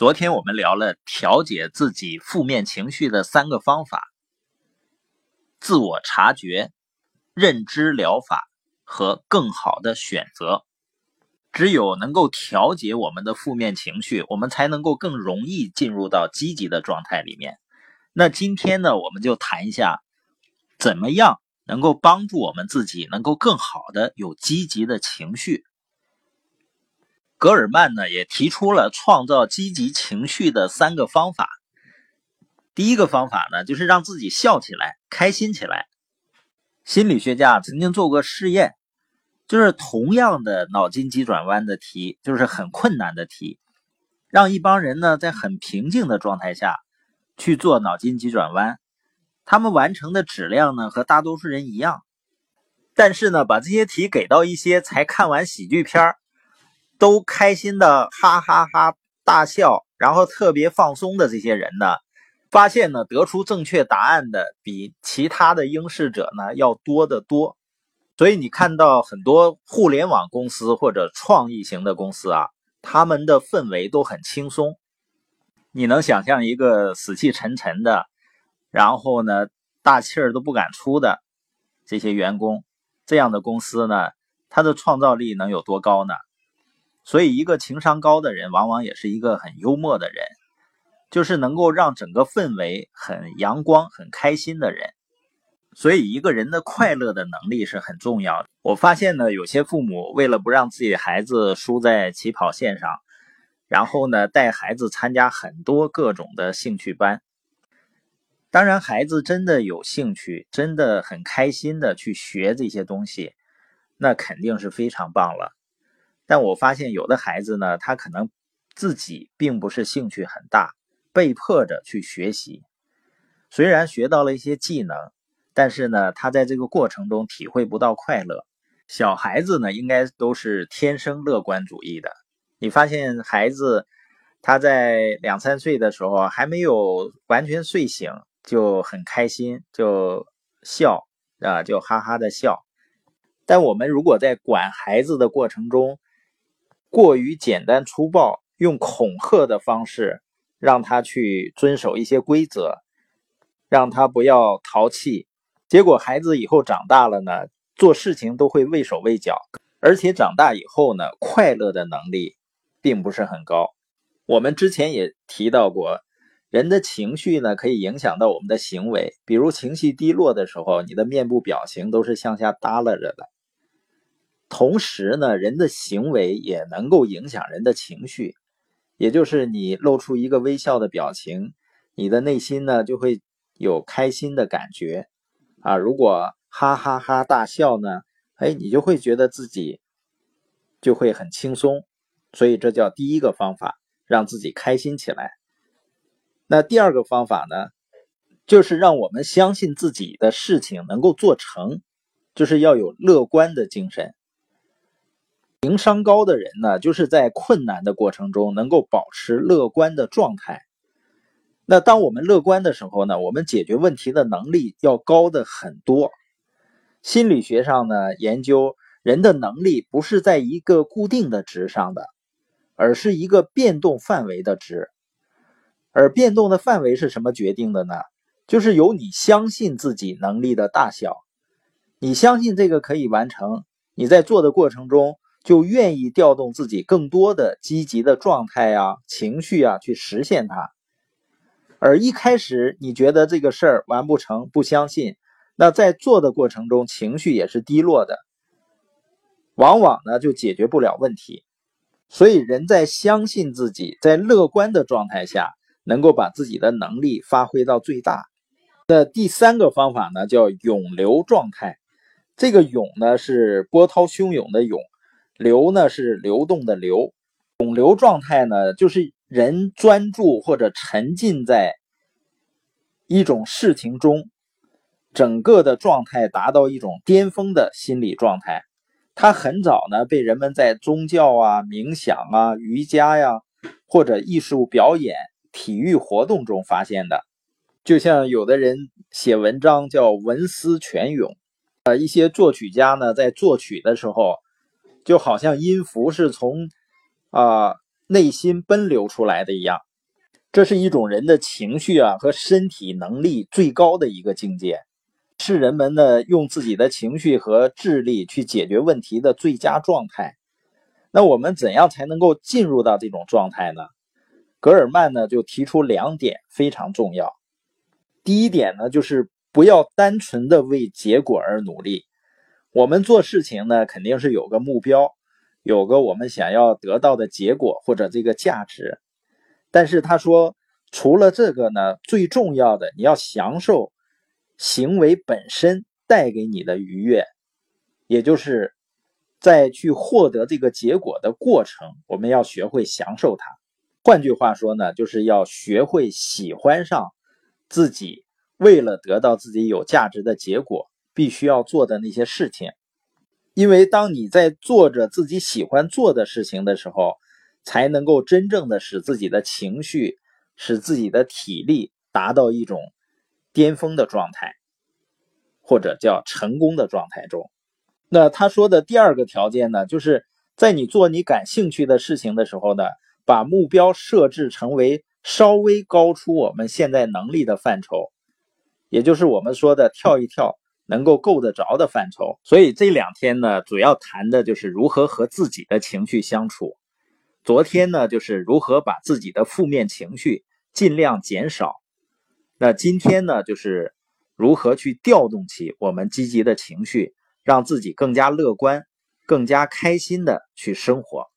昨天我们聊了调节自己负面情绪的三个方法：自我察觉、认知疗法和更好的选择。只有能够调节我们的负面情绪，我们才能够更容易进入到积极的状态里面。那今天呢，我们就谈一下，怎么样能够帮助我们自己能够更好的有积极的情绪。格尔曼呢也提出了创造积极情绪的三个方法。第一个方法呢，就是让自己笑起来、开心起来。心理学家曾经做过试验，就是同样的脑筋急转弯的题，就是很困难的题，让一帮人呢在很平静的状态下去做脑筋急转弯，他们完成的质量呢和大多数人一样。但是呢，把这些题给到一些才看完喜剧片儿。都开心的哈哈哈大笑，然后特别放松的这些人呢，发现呢得出正确答案的比其他的应试者呢要多得多。所以你看到很多互联网公司或者创意型的公司啊，他们的氛围都很轻松。你能想象一个死气沉沉的，然后呢大气儿都不敢出的这些员工，这样的公司呢，它的创造力能有多高呢？所以，一个情商高的人，往往也是一个很幽默的人，就是能够让整个氛围很阳光、很开心的人。所以，一个人的快乐的能力是很重要的。我发现呢，有些父母为了不让自己的孩子输在起跑线上，然后呢，带孩子参加很多各种的兴趣班。当然，孩子真的有兴趣，真的很开心的去学这些东西，那肯定是非常棒了。但我发现有的孩子呢，他可能自己并不是兴趣很大，被迫着去学习。虽然学到了一些技能，但是呢，他在这个过程中体会不到快乐。小孩子呢，应该都是天生乐观主义的。你发现孩子他在两三岁的时候还没有完全睡醒，就很开心，就笑啊，就哈哈的笑。但我们如果在管孩子的过程中，过于简单粗暴，用恐吓的方式让他去遵守一些规则，让他不要淘气。结果孩子以后长大了呢，做事情都会畏手畏脚，而且长大以后呢，快乐的能力并不是很高。我们之前也提到过，人的情绪呢可以影响到我们的行为，比如情绪低落的时候，你的面部表情都是向下耷拉着的。同时呢，人的行为也能够影响人的情绪，也就是你露出一个微笑的表情，你的内心呢就会有开心的感觉啊。如果哈哈哈大笑呢，哎，你就会觉得自己就会很轻松，所以这叫第一个方法，让自己开心起来。那第二个方法呢，就是让我们相信自己的事情能够做成，就是要有乐观的精神。情商高的人呢，就是在困难的过程中能够保持乐观的状态。那当我们乐观的时候呢，我们解决问题的能力要高的很多。心理学上呢，研究人的能力不是在一个固定的值上的，而是一个变动范围的值。而变动的范围是什么决定的呢？就是由你相信自己能力的大小。你相信这个可以完成，你在做的过程中。就愿意调动自己更多的积极的状态啊、情绪啊，去实现它。而一开始你觉得这个事儿完不成，不相信，那在做的过程中情绪也是低落的，往往呢就解决不了问题。所以人在相信自己，在乐观的状态下，能够把自己的能力发挥到最大。那第三个方法呢，叫涌流状态。这个涌呢是波涛汹涌的涌。流呢是流动的流，涌流状态呢就是人专注或者沉浸在一种事情中，整个的状态达到一种巅峰的心理状态。它很早呢被人们在宗教啊、冥想啊、瑜伽呀或者艺术表演、体育活动中发现的。就像有的人写文章叫文思泉涌，呃，一些作曲家呢在作曲的时候。就好像音符是从啊内心奔流出来的一样，这是一种人的情绪啊和身体能力最高的一个境界，是人们呢用自己的情绪和智力去解决问题的最佳状态。那我们怎样才能够进入到这种状态呢？格尔曼呢就提出两点非常重要。第一点呢就是不要单纯的为结果而努力。我们做事情呢肯定是有个目标，有个我们想要得到的结果或者这个价值。但是他说，除了这个呢，最重要的你要享受行为本身带给你的愉悦，也就是在去获得这个结果的过程，我们要学会享受它。换句话说呢，就是要学会喜欢上自己为了得到自己有价值的结果必须要做的那些事情。因为当你在做着自己喜欢做的事情的时候，才能够真正的使自己的情绪、使自己的体力达到一种巅峰的状态，或者叫成功的状态中。那他说的第二个条件呢，就是在你做你感兴趣的事情的时候呢，把目标设置成为稍微高出我们现在能力的范畴，也就是我们说的跳一跳能够够得着的范畴。所以这两天呢，主要谈的就是如何和自己的情绪相处。昨天呢，就是如何把自己的负面情绪尽量减少。那今天呢，就是如何去调动起我们积极的情绪，让自己更加乐观、更加开心的去生活。